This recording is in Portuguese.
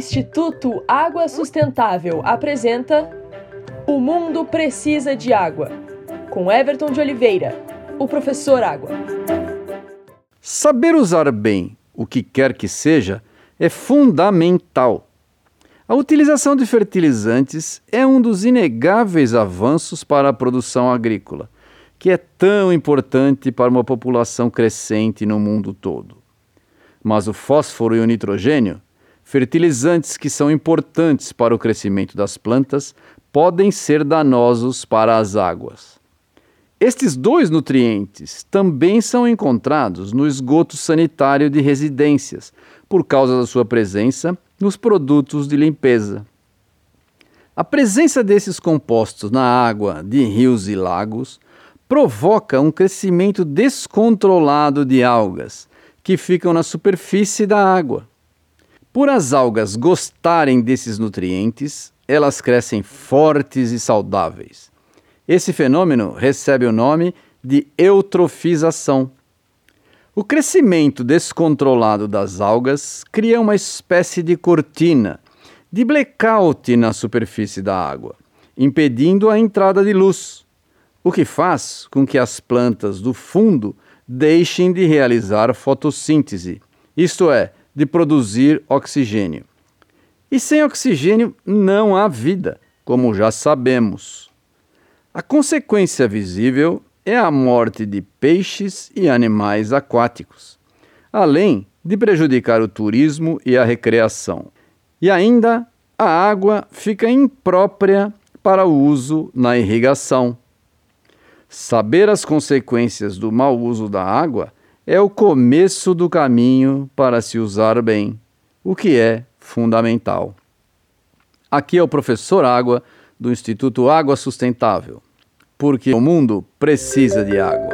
Instituto Água Sustentável apresenta O Mundo Precisa de Água, com Everton de Oliveira, o professor Água. Saber usar bem o que quer que seja é fundamental. A utilização de fertilizantes é um dos inegáveis avanços para a produção agrícola, que é tão importante para uma população crescente no mundo todo. Mas o fósforo e o nitrogênio fertilizantes que são importantes para o crescimento das plantas podem ser danosos para as águas. Estes dois nutrientes também são encontrados no esgoto sanitário de residências, por causa da sua presença nos produtos de limpeza. A presença desses compostos na água de rios e lagos provoca um crescimento descontrolado de algas que ficam na superfície da água. Por as algas gostarem desses nutrientes, elas crescem fortes e saudáveis. Esse fenômeno recebe o nome de eutrofização. O crescimento descontrolado das algas cria uma espécie de cortina, de blackout na superfície da água, impedindo a entrada de luz, o que faz com que as plantas do fundo deixem de realizar fotossíntese, isto é, de produzir oxigênio. E sem oxigênio não há vida, como já sabemos. A consequência visível é a morte de peixes e animais aquáticos, além de prejudicar o turismo e a recreação. E ainda a água fica imprópria para o uso na irrigação. Saber as consequências do mau uso da água é o começo do caminho para se usar bem, o que é fundamental. Aqui é o professor Água do Instituto Água Sustentável, porque o mundo precisa de água.